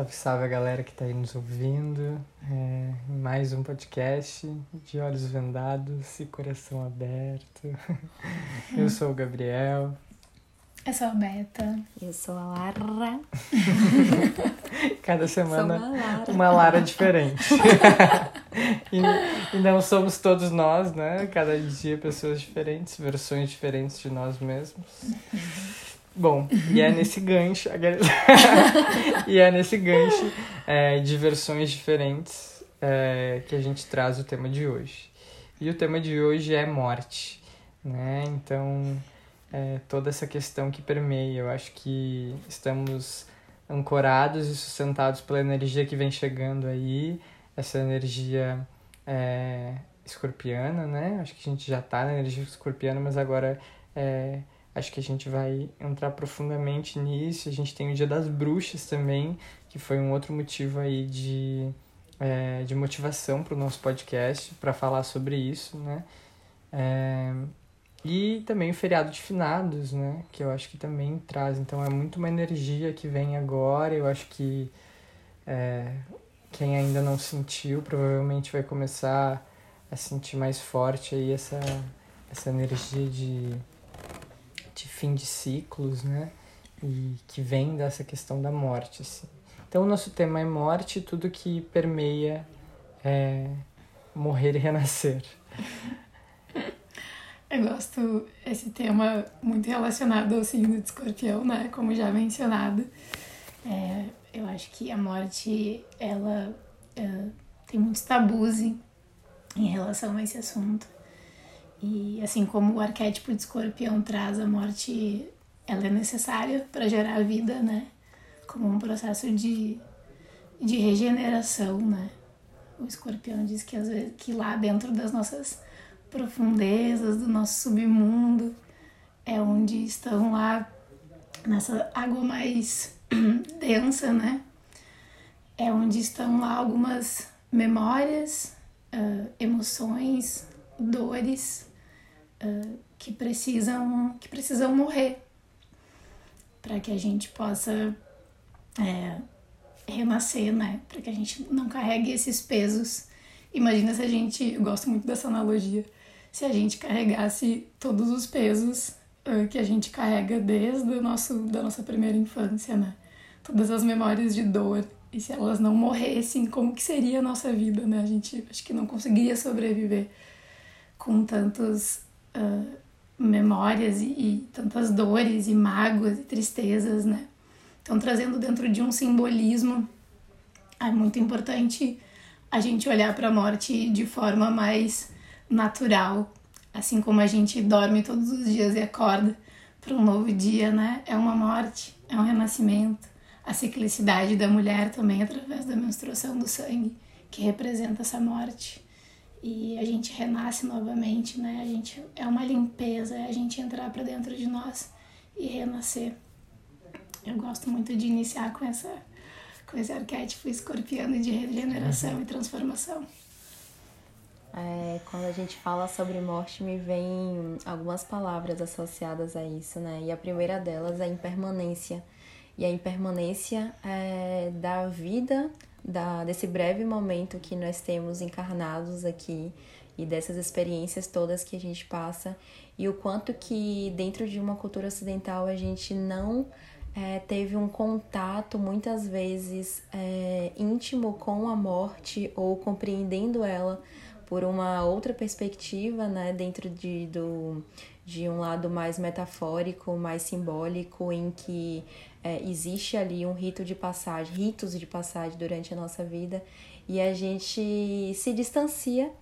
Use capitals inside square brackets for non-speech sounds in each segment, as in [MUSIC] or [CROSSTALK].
Salve, salve a galera que está aí nos ouvindo. É, mais um podcast de olhos vendados e coração aberto. [LAUGHS] Eu sou o Gabriel. Eu sou a Beta. Eu sou a Lara. [LAUGHS] Cada semana uma Lara. uma Lara diferente. [LAUGHS] e, e não somos todos nós, né? Cada dia pessoas diferentes, versões diferentes de nós mesmos. Bom, e é nesse gancho. [LAUGHS] e é nesse gancho é, de versões diferentes é, que a gente traz o tema de hoje. E o tema de hoje é morte, né? Então, é, toda essa questão que permeia. Eu acho que estamos ancorados e sustentados pela energia que vem chegando aí, essa energia é, escorpiana, né? Acho que a gente já está na energia escorpiana, mas agora é, Acho que a gente vai entrar profundamente nisso. A gente tem o Dia das Bruxas também, que foi um outro motivo aí de, é, de motivação para o nosso podcast, para falar sobre isso, né? É, e também o feriado de finados, né? Que eu acho que também traz. Então é muito uma energia que vem agora. Eu acho que é, quem ainda não sentiu provavelmente vai começar a sentir mais forte aí essa, essa energia de de fim de ciclos, né? E que vem dessa questão da morte, assim. Então, o nosso tema é morte, tudo que permeia é morrer e renascer. [LAUGHS] Eu gosto esse tema muito relacionado ao signo de escorpião, né? Como já mencionado. É, eu acho que a morte, ela é, tem muitos tabus em relação a esse assunto. E assim como o arquétipo de escorpião traz a morte, ela é necessária para gerar a vida, né? Como um processo de, de regeneração, né? O escorpião diz que às vezes que lá dentro das nossas profundezas, do nosso submundo, é onde estão lá nessa água mais [CLEARS THROAT] densa, né? É onde estão lá algumas memórias, uh, emoções, dores que precisam que precisam morrer para que a gente possa é, renascer, né? Para que a gente não carregue esses pesos. Imagina se a gente, eu gosto muito dessa analogia, se a gente carregasse todos os pesos uh, que a gente carrega desde o nosso da nossa primeira infância, né? Todas as memórias de dor e se elas não morressem, como que seria a nossa vida, né? A gente acho que não conseguiria sobreviver com tantos uh, memórias e, e, tantas dores e mágoas e tristezas, né? Então, trazendo dentro de um simbolismo, é muito importante a gente olhar para a morte de forma mais natural, assim como a gente dorme todos os dias e acorda para um novo dia, né? É uma morte, é um renascimento. A ciclicidade da mulher também através da menstruação do sangue, que representa essa morte e a gente renasce novamente, né? A gente é uma limpeza, é a gente entrar para dentro de nós e renascer. Eu gosto muito de iniciar com essa com esse arquétipo escorpiano de regeneração uhum. e transformação. É, quando a gente fala sobre morte, me vem algumas palavras associadas a isso, né? E a primeira delas é impermanência. E a impermanência é da vida da, desse breve momento que nós temos encarnados aqui e dessas experiências todas que a gente passa e o quanto que dentro de uma cultura ocidental a gente não é, teve um contato muitas vezes é, íntimo com a morte ou compreendendo ela por uma outra perspectiva, né, dentro de, do, de um lado mais metafórico, mais simbólico, em que é, existe ali um rito de passagem, ritos de passagem durante a nossa vida e a gente se distancia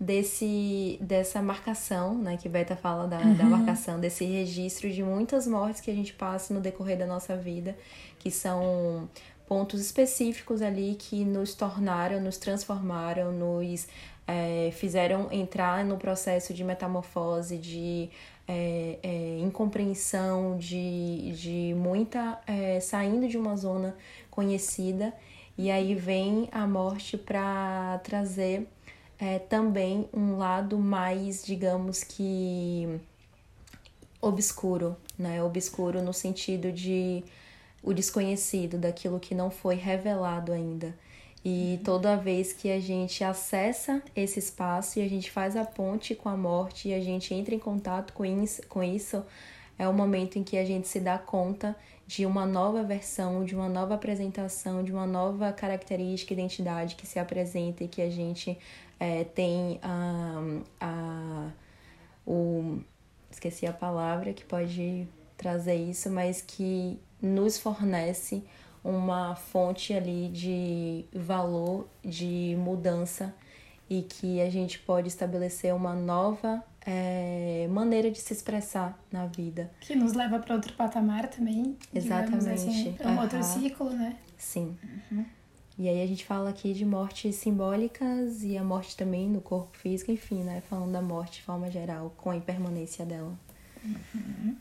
desse dessa marcação, né, que Beta fala da, uhum. da marcação, desse registro de muitas mortes que a gente passa no decorrer da nossa vida, que são pontos específicos ali que nos tornaram, nos transformaram, nos é, fizeram entrar no processo de metamorfose, de é, é, incompreensão, de, de muita. É, saindo de uma zona conhecida, e aí vem a morte para trazer é, também um lado mais, digamos que obscuro, né? Obscuro no sentido de o desconhecido, daquilo que não foi revelado ainda. E toda vez que a gente acessa esse espaço e a gente faz a ponte com a morte e a gente entra em contato com isso, com isso é o momento em que a gente se dá conta de uma nova versão, de uma nova apresentação, de uma nova característica, identidade que se apresenta e que a gente é, tem a, a, o. Esqueci a palavra que pode trazer isso, mas que nos fornece uma fonte ali de valor, de mudança e que a gente pode estabelecer uma nova é, maneira de se expressar na vida. Que nos leva para outro patamar também. Exatamente. Assim, para um uhum. outro ciclo, né? Sim. Uhum. E aí a gente fala aqui de mortes simbólicas e a morte também no corpo físico, enfim, né? Falando da morte de forma geral, com a impermanência dela. Uhum.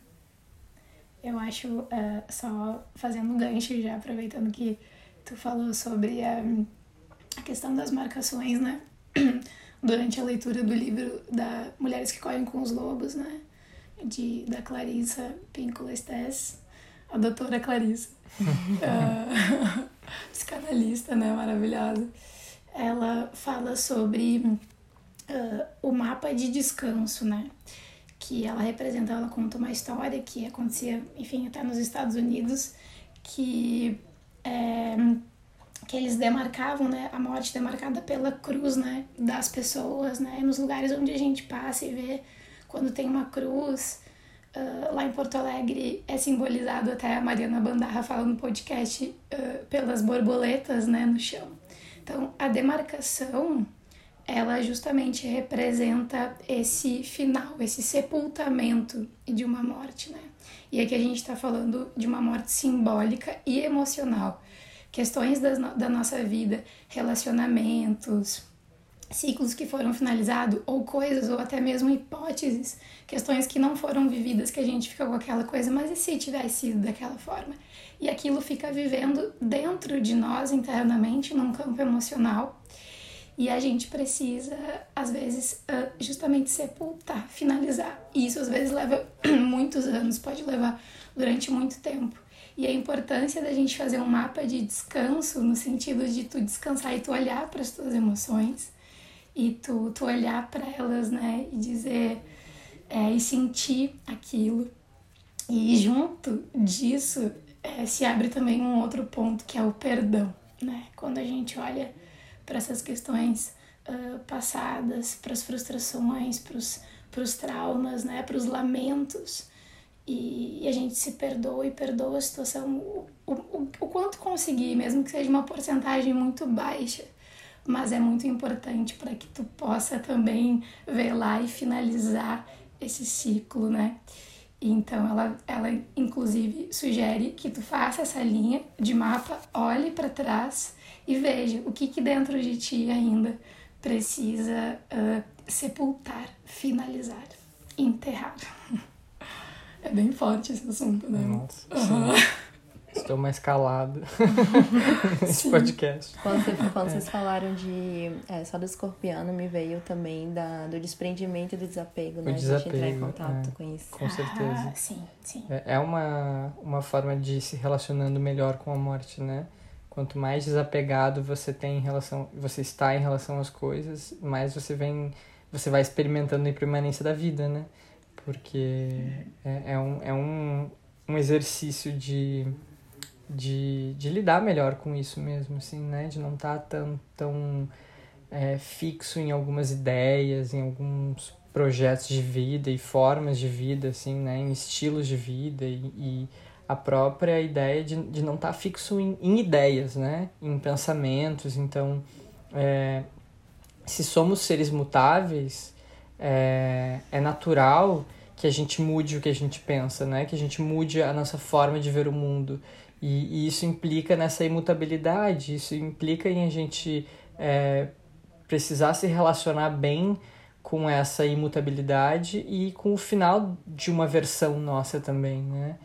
Eu acho, uh, só fazendo um gancho já, aproveitando que tu falou sobre a, a questão das marcações, né? [CLEARS THROAT] Durante a leitura do livro da Mulheres que Correm com os Lobos, né? De, da Clarissa Píncola Estes, a doutora Clarissa, uh, [LAUGHS] [LAUGHS] psicanalista, né? Maravilhosa. Ela fala sobre uh, o mapa de descanso, né? Que ela representa, ela conta uma história que acontecia, enfim, até nos Estados Unidos, que é, que eles demarcavam, né, a morte demarcada pela cruz, né, das pessoas, né, nos lugares onde a gente passa e vê quando tem uma cruz, uh, lá em Porto Alegre é simbolizado até a Mariana Bandarra fala no podcast uh, pelas borboletas, né, no chão. Então, a demarcação ela justamente representa esse final, esse sepultamento de uma morte, né? E aqui a gente está falando de uma morte simbólica e emocional. Questões das, da nossa vida, relacionamentos, ciclos que foram finalizados, ou coisas, ou até mesmo hipóteses, questões que não foram vividas, que a gente fica com aquela coisa, mas e se tivesse sido daquela forma? E aquilo fica vivendo dentro de nós internamente, num campo emocional e a gente precisa, às vezes, ah, justamente sepultar, finalizar. E isso às vezes leva [CLEARS THROAT] muitos anos, pode levar durante muito tempo. E a importância da gente fazer um mapa de descanso, no sentido de tu descansar e tu olhar para as tuas emoções e tu, tu olhar para elas, né, e dizer é, e sentir aquilo. E junto disso é, se abre também um outro ponto que é o perdão, né? Quando a gente olha para essas questões uh, passadas, para as frustrações, para os traumas, né, para os lamentos. E, e, a gente se perdoa e perdoa a situação o, o, o quanto conseguir, mesmo que seja uma porcentagem muito baixa. Mas é muito importante para que tu possa também lá e finalizar esse ciclo, né? Então ela, ela inclusive sugere que tu faça essa linha de mapa, olhe para trás e veja o que, que dentro de ti ainda precisa uh, sepultar, finalizar, enterrar. [LAUGHS] É bem forte esse assunto, né? Nossa, uhum. Estou mais calado [LAUGHS] nesse podcast. Quando, você, quando é. vocês falaram de é, só do escorpiano, me veio também da, do desprendimento e do desapego, né? O desapego, de entrar em contato é, com isso. Com certeza. Ah, sim, sim. É, é uma, uma forma de se relacionando melhor com a morte, né? Quanto mais desapegado você tem em relação, você está em relação às coisas, mais você vem, você vai experimentando a impermanência da vida, né? Porque é, é, um, é um, um exercício de, de, de lidar melhor com isso mesmo, assim, né? De não estar tá tão, tão é, fixo em algumas ideias, em alguns projetos de vida e formas de vida, assim, né? Em estilos de vida e, e a própria ideia de, de não estar tá fixo em, em, ideias, né? Em pensamentos. Então, é, se somos seres mutáveis, é, é natural que a gente mude o que a gente pensa, né? Que a gente mude a nossa forma de ver o mundo. E, e isso implica nessa imutabilidade, isso implica em a gente é, precisar se relacionar bem com essa imutabilidade e com o final de uma versão nossa também, né?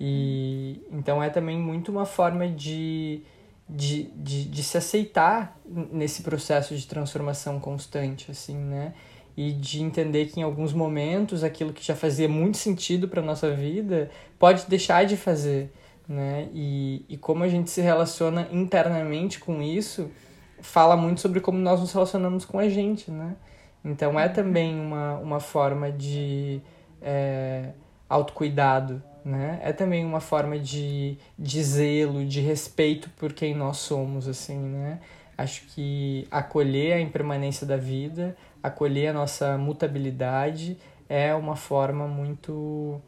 E então é também muito uma forma de, de, de, de se aceitar nesse processo de transformação constante, assim, né? E de entender que em alguns momentos aquilo que já fazia muito sentido para nossa vida pode deixar de fazer, né? E, e como a gente se relaciona internamente com isso fala muito sobre como nós nos relacionamos com a gente, né? Então é também uma, uma forma de é, autocuidado, né? É também uma forma de, de zelo, de respeito por quem nós somos, assim, né? Acho que acolher a impermanência da vida, acolher a nossa mutabilidade é uma forma muito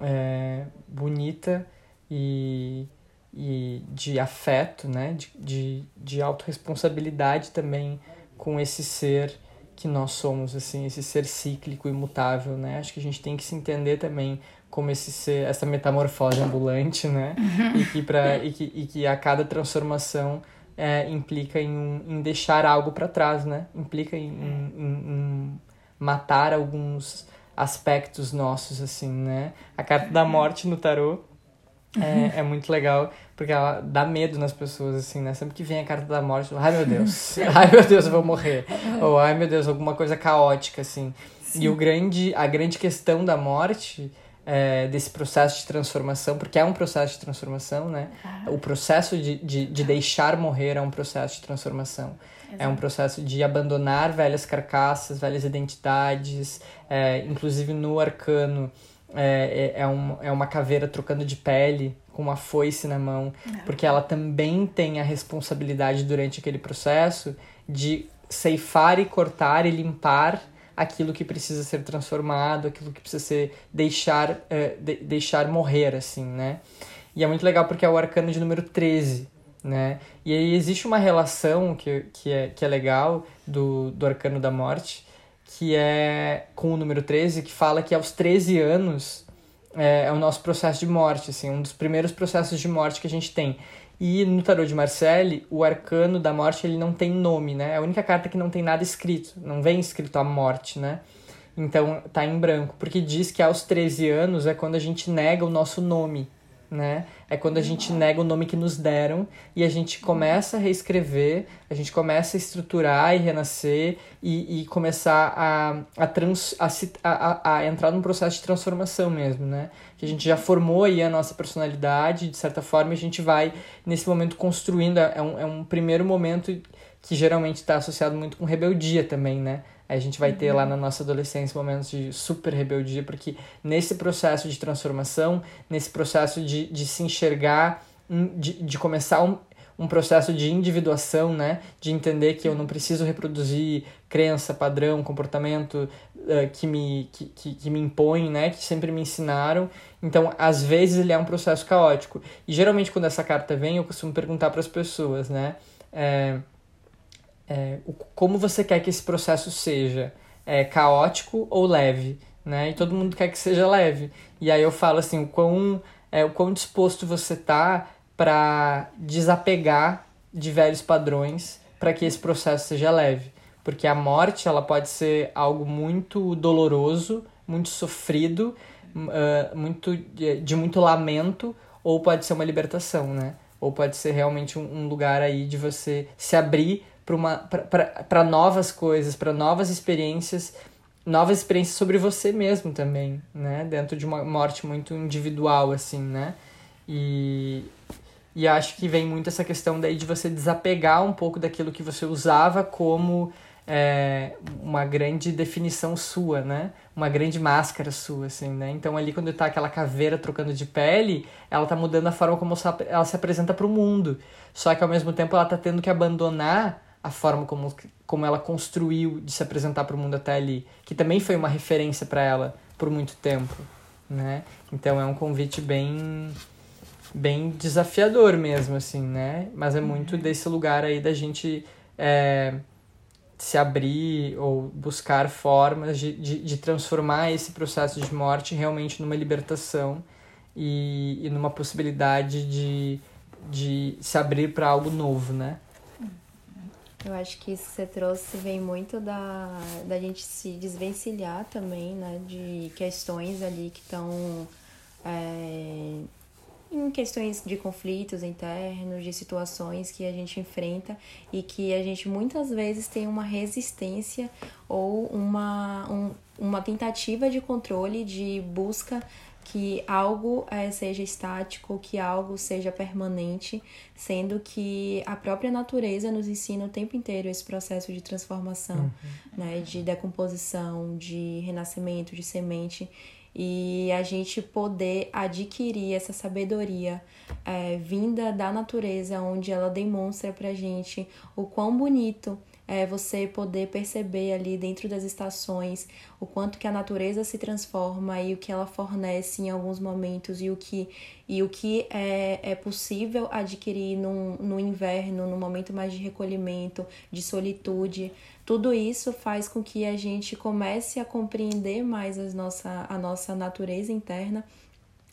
é, bonita e, e de afeto, né? De, de, de autorresponsabilidade também com esse ser que nós somos, assim, esse ser cíclico, imutável, né? Acho que a gente tem que se entender também como esse ser, essa metamorfose ambulante, né? Uhum. E, que pra, e, que, e que a cada transformação é, implica em, em deixar algo para trás, né? Implica em, em, em, matar alguns aspectos nossos, assim, né? A carta da morte no tarô é, é muito legal, porque ela dá medo nas pessoas, assim, né? Sempre que vem a carta da morte, ai meu Deus, ai meu Deus, eu vou morrer. Ou ai meu Deus, alguma coisa caótica, assim. Sim. E o grande, a grande questão da morte é, desse processo de transformação, porque é um processo de transformação, né? Ah. O processo de, de, de deixar morrer é um processo de transformação. Exato. É um processo de abandonar velhas carcaças, velhas identidades, é, inclusive no arcano. É, é, é, um, é uma caveira trocando de pele com uma foice na mão, porque ela também tem a responsabilidade durante aquele processo de ceifar e cortar e limpar aquilo que precisa ser transformado, aquilo que precisa ser deixar, uh, de, deixar morrer, assim, né? E é muito legal porque é o arcano de número 13, né? E aí existe uma relação que, que, é, que é legal do, do arcano da morte, que é com o número 13, que fala que aos 13 anos é, é o nosso processo de morte, assim, um dos primeiros processos de morte que a gente tem. E no tarot de Marcelli, o arcano da morte ele não tem nome, né? É a única carta que não tem nada escrito, não vem escrito a morte, né? Então tá em branco, porque diz que aos 13 anos é quando a gente nega o nosso nome, né? É quando a gente nega o nome que nos deram e a gente começa a reescrever, a gente começa a estruturar e renascer e, e começar a, a, trans, a, a, a entrar num processo de transformação mesmo, né? Que a gente já formou aí a nossa personalidade, de certa forma, a gente vai, nesse momento, construindo. É um, é um primeiro momento que geralmente está associado muito com rebeldia também, né? A gente vai ter lá na nossa adolescência momentos de super rebeldia, porque nesse processo de transformação, nesse processo de, de se enxergar, de, de começar um, um processo de individuação, né? De entender que eu não preciso reproduzir crença, padrão, comportamento uh, que, me, que, que, que, me impõe, né? Que sempre me ensinaram. Então, às vezes, ele é um processo caótico. E geralmente, quando essa carta vem, eu costumo perguntar para as pessoas, né? É, é, como você quer que esse processo seja é, caótico ou leve, né? E todo mundo quer que seja leve. E aí eu falo assim, o quão, é, o quão disposto você tá para desapegar de velhos padrões para que esse processo seja leve. Porque a morte ela pode ser algo muito doloroso, muito sofrido, uh, muito de, de, muito lamento, ou pode ser uma libertação, né? Ou pode ser realmente um, um lugar aí de você se abrir para novas coisas, para novas experiências, novas experiências sobre você mesmo também, né? Dentro de uma morte muito individual, assim, né? E, e acho que vem muito essa questão daí de você desapegar um pouco daquilo que você usava como é, uma grande definição sua, né? Uma grande máscara sua, assim, né? Então ali quando tá aquela caveira trocando de pele, ela tá mudando a forma como ela se apresenta para o mundo. Só que ao mesmo tempo ela tá tendo que abandonar a forma como, como ela construiu de se apresentar para o mundo até ali, que também foi uma referência para ela por muito tempo, né? Então é um convite bem bem desafiador mesmo, assim, né? Mas é muito uhum. desse lugar aí da gente é, se abrir ou buscar formas de, de, de, transformar esse processo de morte realmente numa libertação e, e numa possibilidade de, de se abrir para algo novo, né? Eu acho que isso que você trouxe vem muito da, da gente se desvencilhar também, né? De questões ali que estão é, em questões de conflitos internos, de situações que a gente enfrenta e que a gente muitas vezes tem uma resistência ou uma, um, uma tentativa de controle, de busca que algo é, seja estático, que algo seja permanente, sendo que a própria natureza nos ensina o tempo inteiro esse processo de transformação, uhum. né, de decomposição, de renascimento, de semente e a gente poder adquirir essa sabedoria é, vinda da natureza, onde ela demonstra pra gente o quão bonito é você poder perceber ali dentro das estações o quanto que a natureza se transforma e o que ela fornece em alguns momentos e o que, e o que é, é possível adquirir no, no inverno, no momento mais de recolhimento, de solitude. Tudo isso faz com que a gente comece a compreender mais as nossa, a nossa natureza interna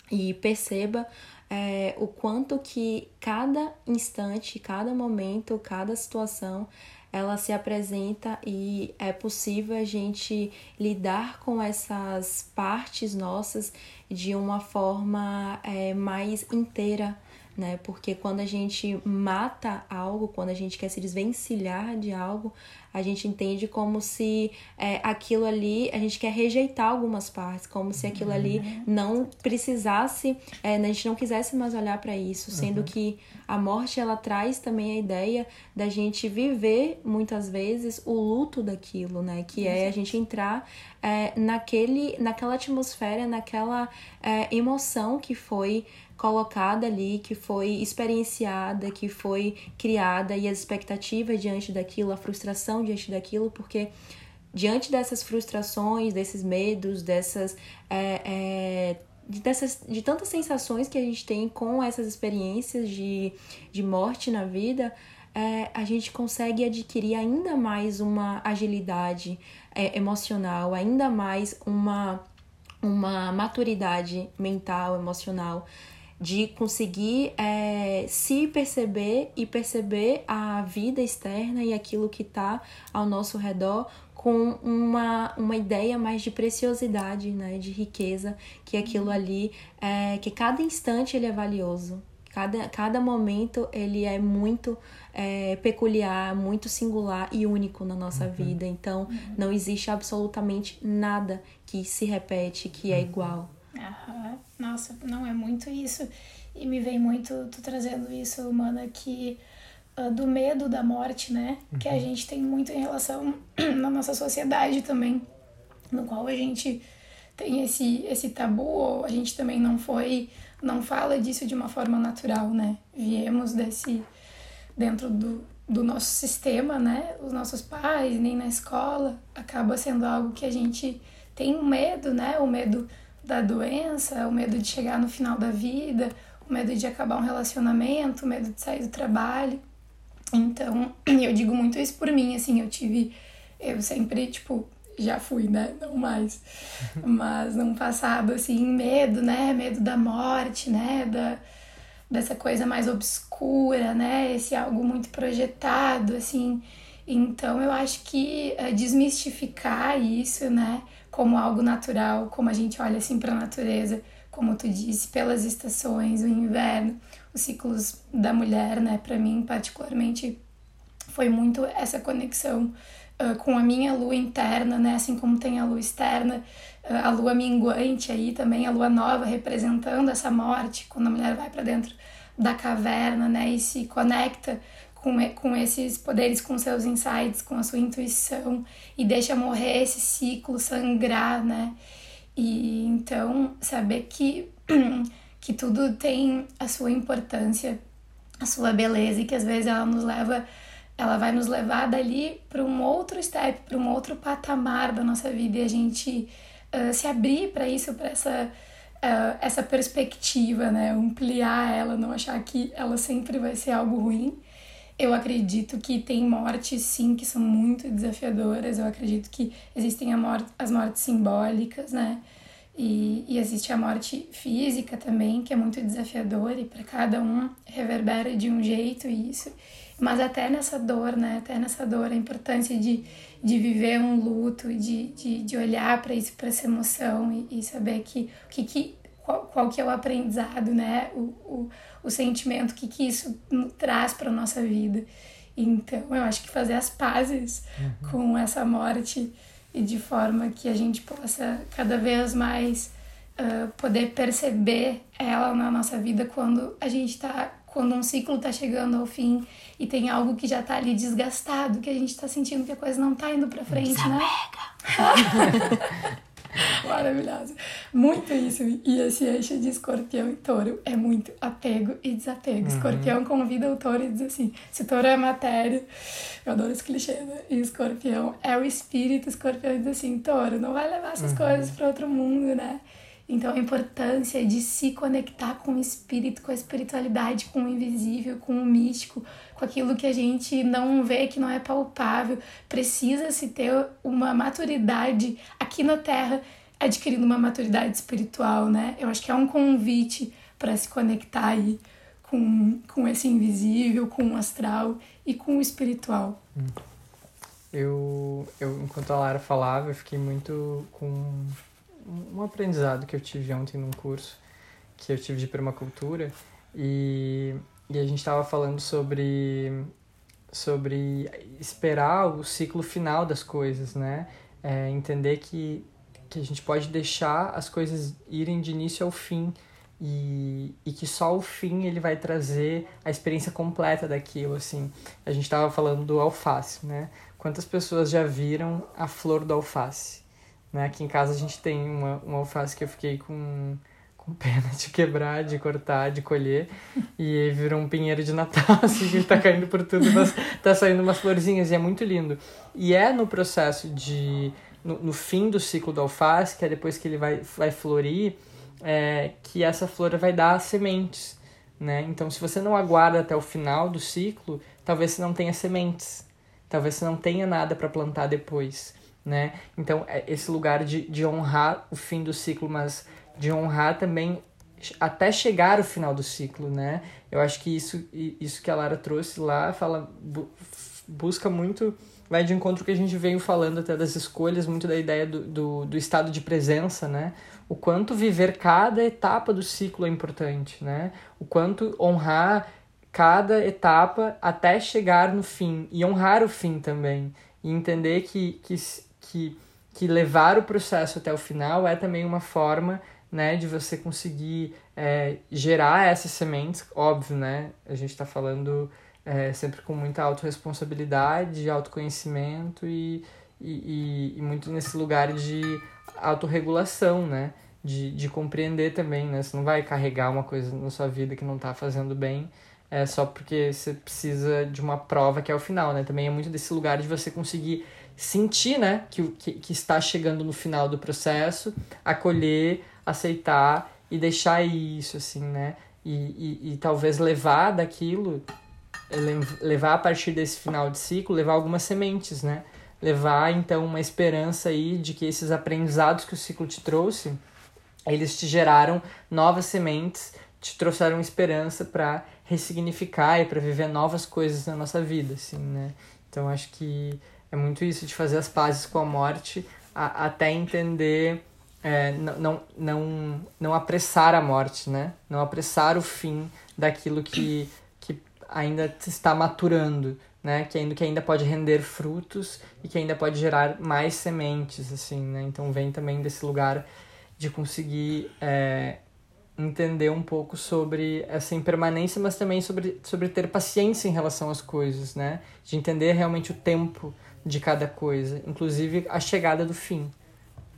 e perceba é, o quanto que cada instante, cada momento, cada situação ela se apresenta e é possível a gente lidar com essas partes nossas de uma forma é, mais inteira né? Porque quando a gente mata algo, quando a gente quer se desvencilhar de algo, a gente entende como se é, aquilo ali, a gente quer rejeitar algumas partes, como se aquilo ali uhum. não precisasse, é, a gente não quisesse mais olhar para isso, sendo uhum. que a morte ela traz também a ideia da gente viver muitas vezes o luto daquilo, né? Que é a gente entrar é, naquele, naquela atmosfera, naquela é, emoção que foi colocada ali, que foi experienciada, que foi criada e as expectativas diante daquilo, a frustração diante daquilo, porque diante dessas frustrações, desses medos, dessas. É, é, de, dessas, de tantas sensações que a gente tem com essas experiências de, de morte na vida, é, a gente consegue adquirir ainda mais uma agilidade é, emocional, ainda mais uma, uma maturidade mental, emocional, de conseguir é, se perceber e perceber a vida externa e aquilo que está ao nosso redor com uma, uma ideia mais de preciosidade, né, de riqueza, que aquilo ali, é, que cada instante ele é valioso, cada, cada momento ele é muito é, peculiar, muito singular e único na nossa uhum. vida. Então, uhum. não existe absolutamente nada que se repete, que é uhum. igual. Aham. Nossa, não é muito isso. E me vem muito, tu trazendo isso, Mana, que uh, do medo da morte, né? Uhum. Que a uhum. gente tem muito em relação [CLEARS THROAT] na nossa sociedade também, no qual a gente tem esse, esse tabu, ou a gente também não foi, não fala disso de uma forma natural, né? Viemos desse, dentro do, do nosso sistema, né? Os nossos pais, nem na escola, acaba sendo algo que a gente tem um medo, né? O medo da doença, o medo de chegar no final da vida, o medo de acabar um relacionamento, o medo de sair do trabalho. Então, [CLEARS THROAT] eu digo muito isso por mim, assim, eu tive, eu sempre, tipo, já fui, né? Não mais. [LAUGHS] Mas num passado, assim, medo, né? Medo da morte, né? Da, dessa coisa mais obscura, né? Esse algo muito projetado, assim. Então, eu acho que é, desmistificar isso, né? Como algo natural, como a gente olha assim para a natureza, como tu disse, pelas estações, o inverno, os ciclos da mulher, né? Para mim, particularmente, foi muito essa conexão uh, com a minha lua interna, né? Assim como tem a lua externa, uh, a lua minguante aí também, a lua nova representando essa morte, quando a mulher vai para dentro da caverna, né? E se conecta com, com esses poderes, com seus insights, com a sua intuição e deixa morrer esse ciclo, sangrar, né? E então saber que, [CLEARS THROAT] que tudo tem a sua importância, a sua beleza e que às vezes ela nos leva, ela vai nos levar dali para um outro step, para um outro patamar da nossa vida e a gente uh, se abrir para isso, para essa uh, essa perspectiva, né? Ampliar ela, não achar que ela sempre vai ser algo ruim eu acredito que tem mortes, sim, que são muito desafiadoras. Eu acredito que existem morte, as mortes simbólicas, né? E, e existe a morte física também, que é muito desafiadora, e para cada um reverbera de um jeito isso. Mas até nessa dor, né? Até nessa dor, a importância de, de viver um luto, de, de, de olhar para isso, para essa emoção e, e saber que, que, que qual, qual que é o aprendizado, né? O, o, o sentimento, o que, que isso traz para nossa vida. Então, eu acho que fazer as pazes uhum. com essa morte e de forma que a gente possa cada vez mais uh, poder perceber ela na nossa vida quando a gente tá quando um ciclo está chegando ao fim e tem algo que já está ali desgastado, que a gente está sentindo que a coisa não está indo para frente, né? [LAUGHS] [LAUGHS] Maravilhoso. Muito isso. E esse eixo de escorpião e touro é muito apego e desapego. Uhum. Escorpião convida o touro e diz assim: se touro é matéria, eu adoro esse clichê, né? E escorpião é o espírito, escorpião diz assim: touro, não vai levar essas uhum. coisas para outro mundo, né? Então, a importância de se conectar com o espírito, com a espiritualidade, com o invisível, com o místico, com aquilo que a gente não vê, que não é palpável. Precisa-se ter uma maturidade aqui na Terra, adquirindo uma maturidade espiritual, né? Eu acho que é um convite para se conectar aí com, com esse invisível, com o astral e com o espiritual. Eu, eu, enquanto a Lara falava, eu fiquei muito com um aprendizado que eu tive ontem num curso que eu tive de permacultura e, e a gente estava falando sobre sobre esperar o ciclo final das coisas, né? É, entender que, que a gente pode deixar as coisas irem de início ao fim e, e que só o fim ele vai trazer a experiência completa daquilo, assim. A gente estava falando do alface, né? Quantas pessoas já viram a flor do alface? Né? Aqui em casa a gente tem uma, uma alface que eu fiquei com, com pena de quebrar, de cortar, de colher. E virou um pinheiro de Natal, [LAUGHS] assim, que tá caindo por tudo, mas tá saindo umas florzinhas e é muito lindo. E é no processo de. No, no fim do ciclo do alface, que é depois que ele vai, vai florir, é, que essa flor vai dar sementes. Né? Então, se você não aguarda até o final do ciclo, talvez você não tenha sementes. Talvez você não tenha nada para plantar depois né? Então, é esse lugar de, de honrar o fim do ciclo, mas de honrar também até chegar o final do ciclo, né? Eu acho que isso, isso que a Lara trouxe lá fala busca muito vai de encontro que a gente veio falando até das escolhas, muito da ideia do, do, do, estado de presença, né? O quanto viver cada etapa do ciclo é importante, né? O quanto honrar cada etapa até chegar no fim e honrar o fim também e entender que, que que, que levar o processo até o final é também uma forma né, de você conseguir é, gerar essas sementes, óbvio, né? A gente está falando é, sempre com muita autorresponsabilidade, autoconhecimento e, e, e, muito nesse lugar de autorregulação, né? De, de compreender também, né? Você não vai carregar uma coisa na sua vida que não está fazendo bem é só porque você precisa de uma prova que é o final, né? Também é muito desse lugar de você conseguir sentir, né, que, que, que está chegando no final do processo, acolher, aceitar e deixar isso, assim, né? E, e, e talvez levar daquilo, levar a partir desse final de ciclo, levar algumas sementes, né? Levar, então, uma esperança aí de que esses aprendizados que o ciclo te trouxe, eles te geraram novas sementes, te trouxeram esperança para ressignificar e para viver novas coisas na nossa vida, assim, né? Então, acho que é muito isso de fazer as pazes com a morte a, até entender é, não, não, não apressar a morte, né? Não apressar o fim daquilo que, que ainda está maturando, né? Que ainda, que ainda pode render frutos e que ainda pode gerar mais sementes, assim, né? Então vem também desse lugar de conseguir é, entender um pouco sobre essa impermanência, mas também sobre, sobre ter paciência em relação às coisas, né? De entender realmente o tempo de cada coisa, inclusive a chegada do fim.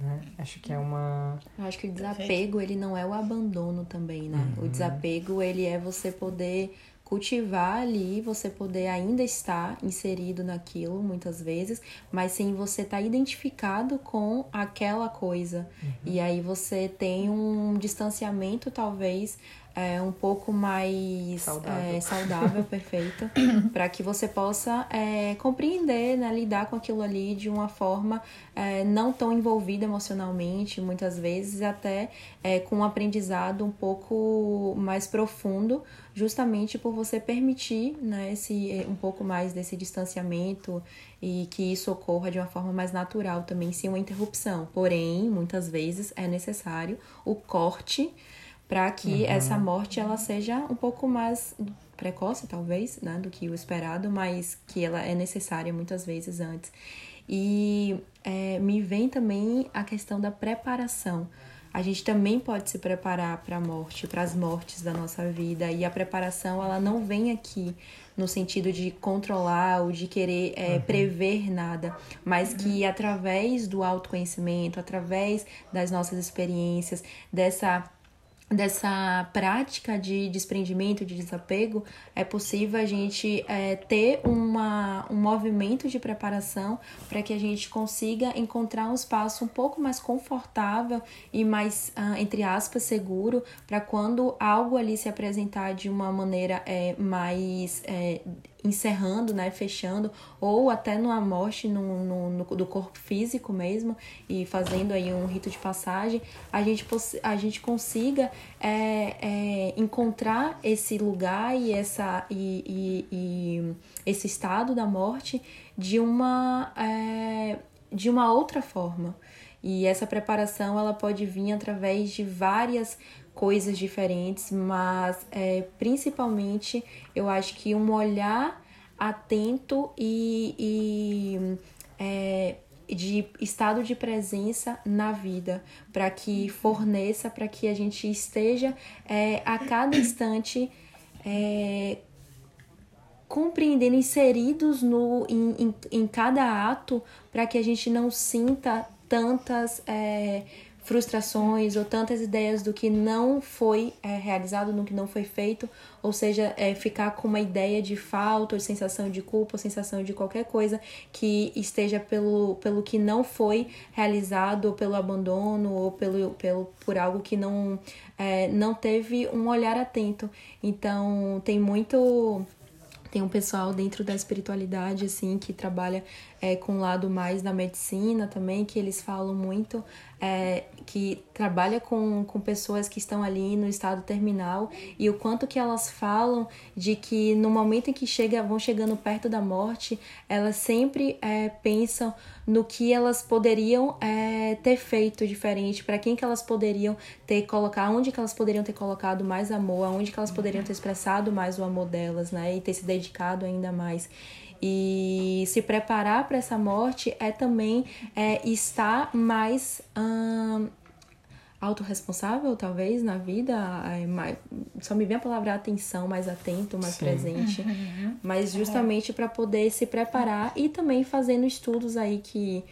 Né? Acho que é uma. Eu acho que o desapego ele não é o abandono também, né? Uhum. O desapego ele é você poder cultivar ali, você poder ainda estar inserido naquilo muitas vezes, mas sem você estar tá identificado com aquela coisa. Uhum. E aí você tem um distanciamento talvez é, um pouco mais saudável, é, saudável perfeito, [COUGHS] para que você possa é, compreender, né, lidar com aquilo ali de uma forma é, não tão envolvida emocionalmente, muitas vezes até é, com um aprendizado um pouco mais profundo, justamente por você permitir né, esse, um pouco mais desse distanciamento e que isso ocorra de uma forma mais natural também, sem uma interrupção. Porém, muitas vezes é necessário o corte para que uhum. essa morte ela seja um pouco mais precoce, talvez, né, do que o esperado, mas que ela é necessária muitas vezes antes. E é, me vem também a questão da preparação. a gente também pode se preparar para a morte, para as mortes da nossa vida. E a preparação, ela não vem aqui no sentido de controlar ou de querer é, uhum. prever nada, mas que através do autoconhecimento, através das nossas experiências, dessa dessa prática de desprendimento, de desapego, é possível a gente é, ter uma, um movimento de preparação para que a gente consiga encontrar um espaço um pouco mais confortável e mais, ah, entre aspas, seguro para quando algo ali se apresentar de uma maneira é, mais é, encerrando, né, fechando, ou até numa morte no, no, no, do corpo físico mesmo, e fazendo aí um rito de passagem, a gente, a gente consiga é, é, encontrar esse lugar e, essa, e, e, e, esse estado da morte de uma, é, de uma outra forma. E essa preparação ela pode vir através de várias coisas diferentes, mas é, principalmente eu acho que um olhar atento e, e é, de estado de presença na vida, para que forneça, para que a gente esteja é, a cada instante é, compreendendo, inseridos no, em, em, em cada ato, para que a gente não sinta tantas. É, frustrações ou tantas ideias do que não foi é, realizado, do que não foi feito, ou seja, é, ficar com uma ideia de falta, ou sensação de culpa, ou sensação de qualquer coisa que esteja pelo, pelo que não foi realizado, ou pelo abandono, ou pelo, pelo, por algo que não, é, não teve um olhar atento. Então, tem muito tem um pessoal dentro da espiritualidade assim que trabalha é, com o lado mais da medicina também que eles falam muito é, que trabalha com, com pessoas que estão ali no estado terminal e o quanto que elas falam de que no momento em que chega, vão chegando perto da morte, elas sempre é, pensam no que elas poderiam é, ter feito diferente, para quem que elas poderiam ter colocado, onde que elas poderiam ter colocado mais amor, aonde que elas poderiam ter expressado mais o amor delas, né, e ter se dedicado ainda mais. E se preparar para essa morte é também é, estar mais hum, autorresponsável, talvez, na vida. É, mais, só me vem a palavra atenção, mais atento, mais Sim. presente. Uhum. Mas justamente para poder se preparar e também fazendo estudos aí que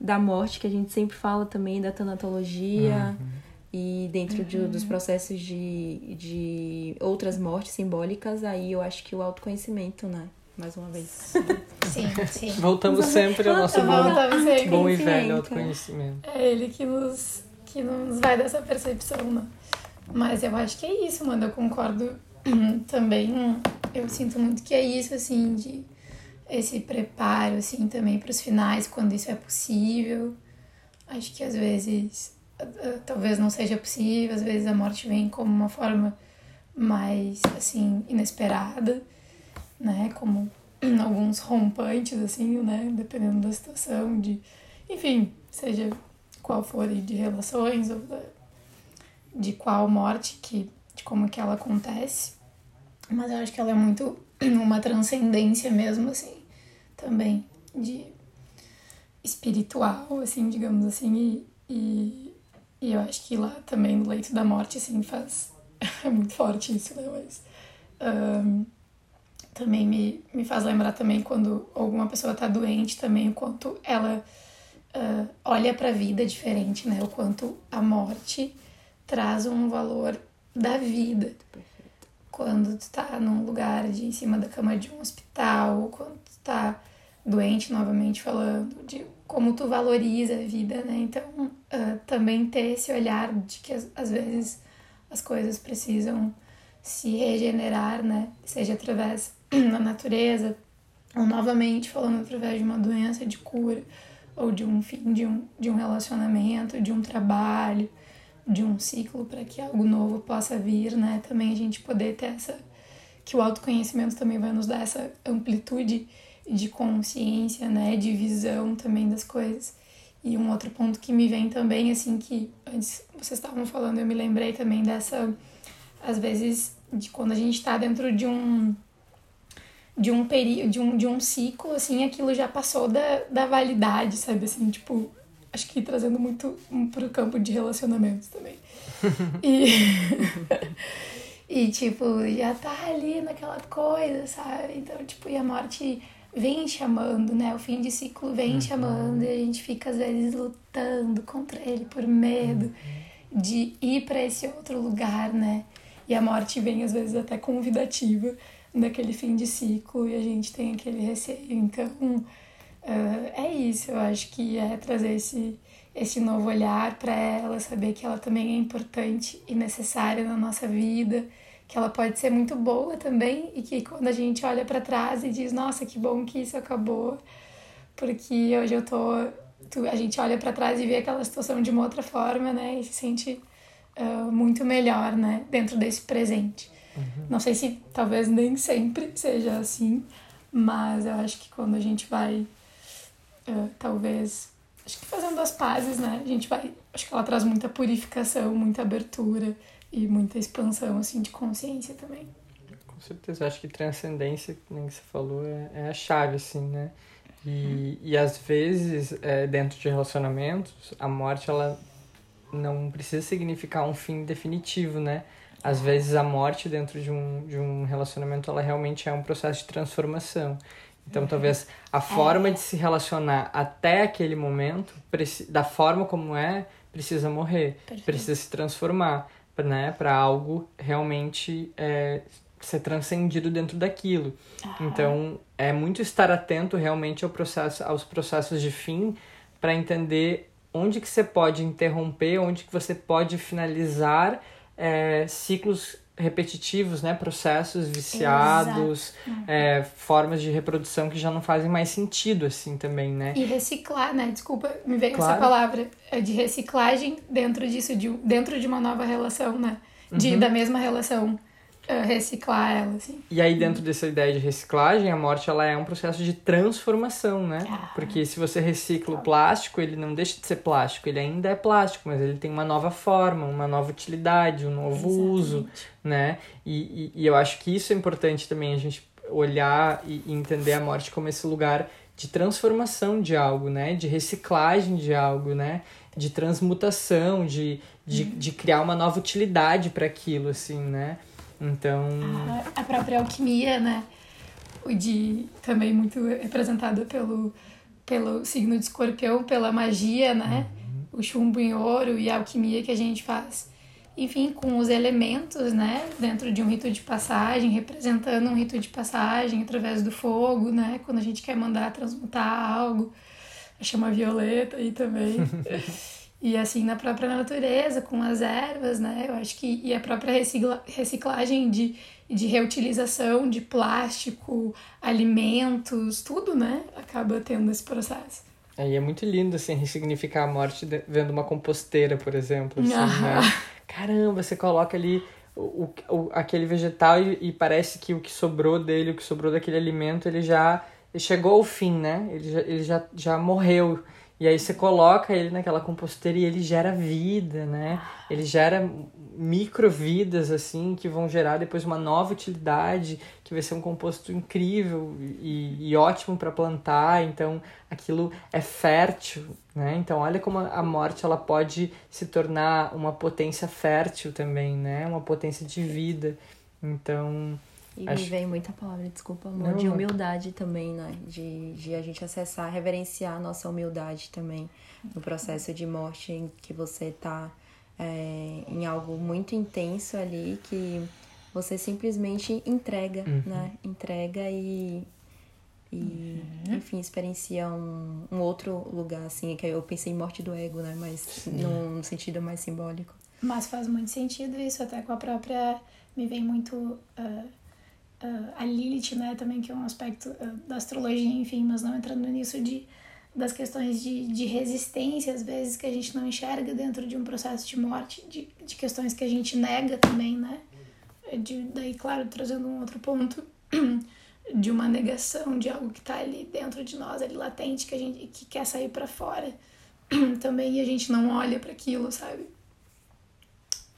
da morte, que a gente sempre fala também da tanatologia. Uhum. E dentro uhum. de, dos processos de, de outras mortes simbólicas, aí eu acho que o autoconhecimento, né? Mais uma vez. Sim, sim. Voltamos sempre ao nosso bom, bom e velho autoconhecimento. É ele que nos, que nos vai dessa percepção, né? Mas eu acho que é isso, mano. Eu concordo [CLEARS THROAT] também. Eu sinto muito que é isso, assim, de esse preparo, assim, também para os finais, quando isso é possível. Acho que às vezes, talvez não seja possível, às vezes a morte vem como uma forma mais, assim, inesperada né? Como [CLEARS THROAT] alguns rompantes, assim, né? Dependendo da situação, de... Enfim, seja qual for de relações ou de qual morte, que, de como que ela acontece. Mas eu acho que ela é muito [CLEARS THROAT] uma transcendência mesmo, assim, também, de espiritual, assim, digamos assim, e, e, e eu acho que lá também no leito da morte, assim, faz... [LAUGHS] é muito forte isso, né? Mas... Um, também me, me faz lembrar também quando alguma pessoa está doente também, o quanto ela uh, olha para a vida diferente, né? O quanto a morte traz um valor da vida. Quando tu tá num lugar de em cima da cama de um hospital, quando tu tá doente, novamente falando, de como tu valoriza a vida, né? Então, uh, também ter esse olhar de que às vezes as coisas precisam se regenerar, né? Seja através [CLEARS THROAT] da natureza, ou novamente falando através de uma doença de cura, ou de um fim de um, de um relacionamento, de um trabalho, de um ciclo para que algo novo possa vir, né? Também a gente poder ter essa. que o autoconhecimento também vai nos dar essa amplitude de consciência, né? De visão também das coisas. E um outro ponto que me vem também, assim, que antes vocês estavam falando, eu me lembrei também dessa às vezes, de quando a gente está dentro de um de um período, de um, de um ciclo, assim, aquilo já passou da, da validade, sabe? Assim, tipo, acho que trazendo muito pro campo de relacionamentos também. [LAUGHS] e, [LAUGHS] e, tipo, já tá ali naquela coisa, sabe? Então, tipo, e a morte vem chamando, né? O fim de ciclo vem uhum. chamando e a gente fica às vezes lutando contra ele por medo uhum. de ir para esse outro lugar, né? E a morte vem às vezes até convidativa naquele fim de ciclo e a gente tem aquele receio. Então, uh, é isso. Eu acho que é trazer esse esse novo olhar para ela, saber que ela também é importante e necessária na nossa vida que ela pode ser muito boa também e que quando a gente olha para trás e diz, nossa, que bom que isso acabou, porque hoje eu tô, a gente olha para trás e vê aquela situação de uma outra forma, né, e se sente uh, muito melhor, né, dentro desse presente. Uhum. Não sei se talvez nem sempre seja assim, mas eu acho que quando a gente vai, uh, talvez, acho que fazendo as pazes, né, a gente vai, acho que ela traz muita purificação, muita abertura, e muita expansão assim de consciência também. Com certeza, acho que transcendência, nem que você falou, é, é a chave, assim, né? E, e às vezes, é, dentro de relacionamentos, a morte, ela não precisa significar um fim definitivo, né? Às vezes a morte dentro de um, de um relacionamento, ela realmente é um processo de transformação. Então, uhum. talvez a forma é. de se relacionar até aquele momento, da forma como é, precisa morrer, Perfeito. precisa se transformar né, para algo realmente é, ser transcendido dentro daquilo. Então, é muito estar atento realmente ao processo, aos processos de fim para entender onde que você pode interromper, onde que você pode finalizar é, ciclos repetitivos, né? Processos viciados, é, formas de reprodução que já não fazem mais sentido, assim, também, né? E reciclar, né? Desculpa, me veio claro. essa palavra é de reciclagem dentro disso, de, dentro de uma nova relação, né? De, uhum. Da mesma relação reciclar ela, assim. E aí, dentro dessa ideia de reciclagem, a morte ela é um processo de transformação, né? Ah. Porque se você recicla o plástico, ele não deixa de ser plástico, ele ainda é plástico, mas ele tem uma nova forma, uma nova utilidade, um novo Exatamente. uso, né? E, e, e, eu acho que isso é importante também, a gente olhar e, e entender a morte como esse lugar de transformação de algo, né? De reciclagem de algo, né? De transmutação, de, de, uhum. de criar uma nova utilidade para aquilo, assim, né? Então. A, a própria alquimia, né? O de também muito representada pelo, pelo signo de escorpião, pela magia, né? Uhum. O chumbo em ouro e a alquimia que a gente faz. Enfim, com os elementos, né? Dentro de um rito de passagem, representando um rito de passagem através do fogo, né? Quando a gente quer mandar transmutar algo. A chama violeta aí também. [LAUGHS] E assim, na própria natureza, com as ervas, né? Eu acho que. E a própria recicla, reciclagem de, de reutilização de plástico, alimentos, tudo, né? Acaba tendo esse processo. É, e é muito lindo, assim, ressignificar a morte vendo uma composteira, por exemplo. Assim, né? Caramba, você coloca ali o, o, aquele vegetal e, e, parece que o que sobrou dele, o que sobrou daquele alimento, ele já chegou ao fim, né? Ele já, ele já, já morreu. E aí você coloca ele naquela composteira e ele gera vida, né? Ele gera microvidas, assim, que vão gerar depois uma nova utilidade, que vai ser um composto incrível e, e ótimo para plantar. Então, aquilo é fértil, né? Então, olha como a morte ela pode se tornar uma potência fértil também, né? Uma potência de vida. Então, e Acho... me vem muita palavra, desculpa, amor, não, de humildade também, né? De, de a gente acessar, reverenciar a nossa humildade também no processo de morte em que você tá é, em algo muito intenso ali que você simplesmente entrega, uhum. né? Entrega e, e uhum. enfim, experiencia um, um outro lugar, assim, que eu pensei em morte do ego, né? Mas num sentido mais simbólico. Mas faz muito sentido isso, até com a própria... Me vem muito... Uh uh, a Lilith, né, também, que é um aspecto uh, da astrologia, enfim, mas não entrando nisso de das questões de, de resistência, às vezes, que a gente não enxerga dentro de um processo de morte, de, de questões que a gente nega também, né? De, daí, claro, trazendo um outro ponto [CLEARS THROAT] de uma negação de algo que está ali dentro de nós, ali latente, que a gente que quer sair para fora [CLEARS THROAT] também e a gente não olha para aquilo, sabe?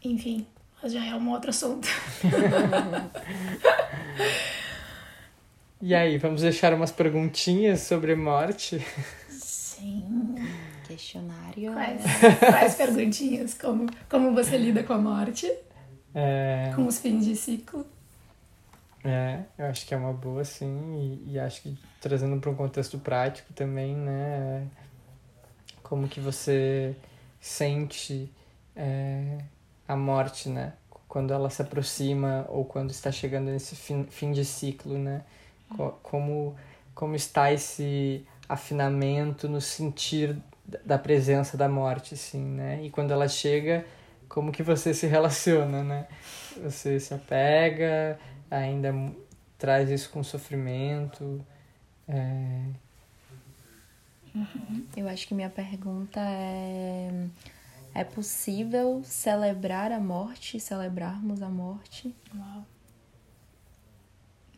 Enfim, mas já é um outro assunto. [LAUGHS] e aí, vamos deixar umas perguntinhas sobre morte? Sim. Que questionário. Quais, quais perguntinhas? Como, como você lida com a morte? É, Com os fins de ciclo? é, eu acho que é uma boa, sim, e, e acho que trazendo para um contexto prático também, né? Como que você sente é, a morte, né? Quando ela se aproxima ou quando está chegando nesse fim, fim de ciclo, né? Co- Como, como está esse afinamento no sentir da presença da morte, assim, né? E quando ela chega, como que você se relaciona, né? Você se apega, ainda traz isso com sofrimento. É... Eu acho que minha pergunta é: é possível celebrar a morte, celebrarmos a morte? Uau,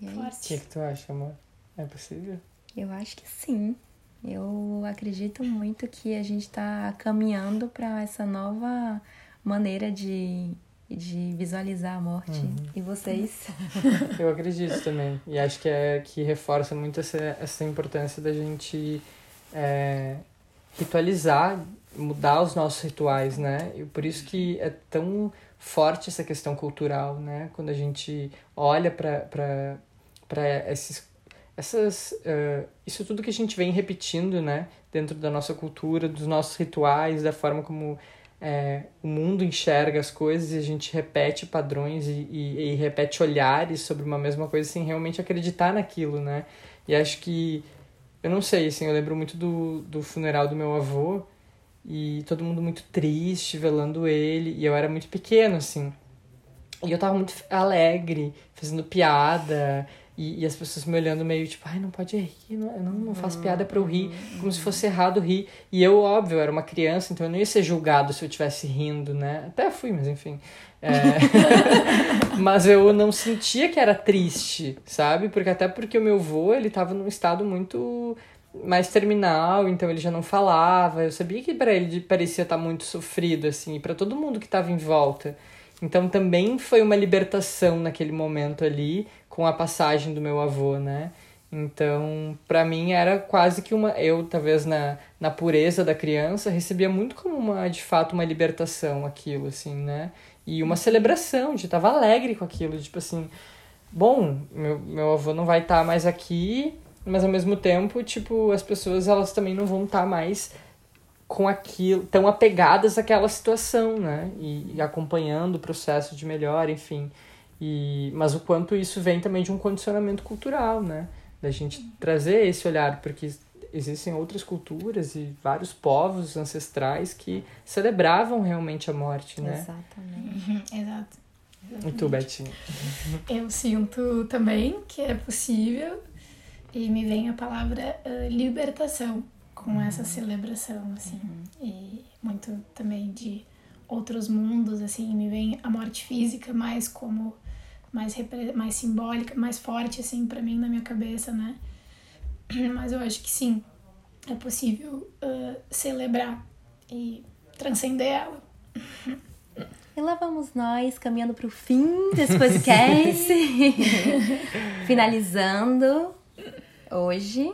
E é O que, que tu acha, amor? É possível? Eu acho que sim. Eu acredito muito que a gente está caminhando para essa nova maneira de, de visualizar a morte. E vocês? [LAUGHS] Eu acredito também. E acho que é que reforça muito essa, essa importância da gente é, ritualizar, mudar os nossos rituais, né? E por isso que é tão forte essa questão cultural, né? Quando a gente olha para esses essas eh, isso tudo que a gente vem repetindo, né? Dentro da nossa cultura, dos nossos rituais, da forma como é, o mundo enxerga as coisas e a gente repete padrões e, e, e repete olhares sobre uma mesma coisa sem realmente acreditar naquilo, né? E acho que, eu não sei, assim, eu lembro muito do, do funeral do meu avô e todo mundo muito triste, velando ele, e eu era muito pequeno, assim. E eu tava muito alegre, fazendo piada, e, e as pessoas me olhando meio tipo, ai, não pode rir, não, eu não, não faço piada pra eu rir, como se fosse errado rir. E eu, óbvio, era uma criança, então eu não ia ser julgado se eu estivesse rindo, né? Até fui, mas enfim. É... [LAUGHS] mas eu não sentia que era triste, sabe? Porque até porque o meu avô, ele tava num estado muito mais terminal, então ele já não falava. Eu sabia que para ele parecia estar muito sofrido, assim, e para todo mundo que estava em volta. Então também foi uma libertação naquele momento ali, com a passagem do meu avô, né? Então, para mim era quase que uma. Eu, talvez na, na pureza da criança, recebia muito como uma, de fato, uma libertação aquilo, assim, né? E uma celebração, de tava alegre com aquilo, tipo assim, bom, meu, meu avô não vai estar mais aqui, mas ao mesmo tempo, tipo, as pessoas elas também não vão estar mais com aquilo, tão apegadas àquela situação, né? E, e acompanhando o processo de melhora, enfim. E, mas o quanto isso vem também de um condicionamento cultural, né? Da gente trazer esse olhar, porque existem outras culturas e vários povos ancestrais que celebravam realmente a morte, né? Exatamente. Uhum, exato. E tu, Betinho? Eu sinto também que é possível e me vem a palavra uh, libertação com essa celebração, assim. E muito também de outros mundos, assim, me vem a morte física mais como mais repre- mais simbólica, mais forte assim para mim na minha cabeça, né? [CLEARS THROAT] Mas eu acho que sim, é possível uh, celebrar e transcender ela. [LAUGHS] E lá vamos nós caminhando para o fim desse podcast. [LAUGHS] Finalizando hoje.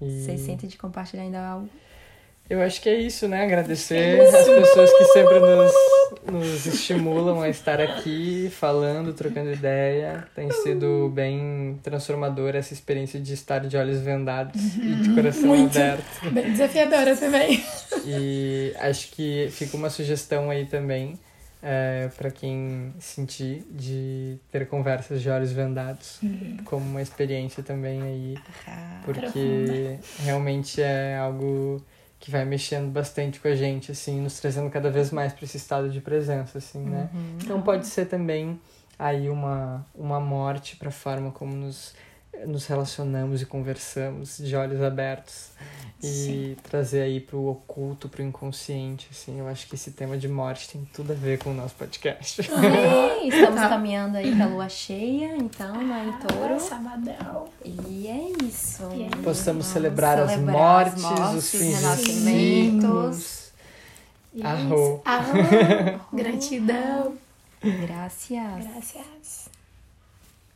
E Vocês sentem de compartilhar ainda algo? eu acho que é isso, né? Agradecer as pessoas que sempre nos, nos estimulam a estar aqui falando, trocando ideia. Tem sido bem transformadora essa experiência de estar de olhos vendados e de coração Muito. aberto. Bem desafiadora também. E acho que fica uma sugestão aí também é, para quem sentir de ter conversas de olhos vendados como uma experiência também aí, porque realmente é algo que vai mexendo bastante com a gente, assim, nos trazendo cada vez mais para esse estado de presença, assim, né? Então pode ser também aí uma, uma morte para a forma como nos, nos relacionamos e conversamos de olhos abertos e trazer aí pro oculto, pro inconsciente, assim. Eu acho que esse tema de morte tem tudo a ver com o nosso podcast. [LAUGHS] Sim, [LAUGHS] estamos Tá. caminhando aí pra lua cheia, então, lá em touro. Sabadão. E é isso. E é. Possamos celebrar, as celebrar mortes, as mortes, os fins de renascimentos. Arro. Arro. [LAUGHS] Gratidão. Graças. Graças.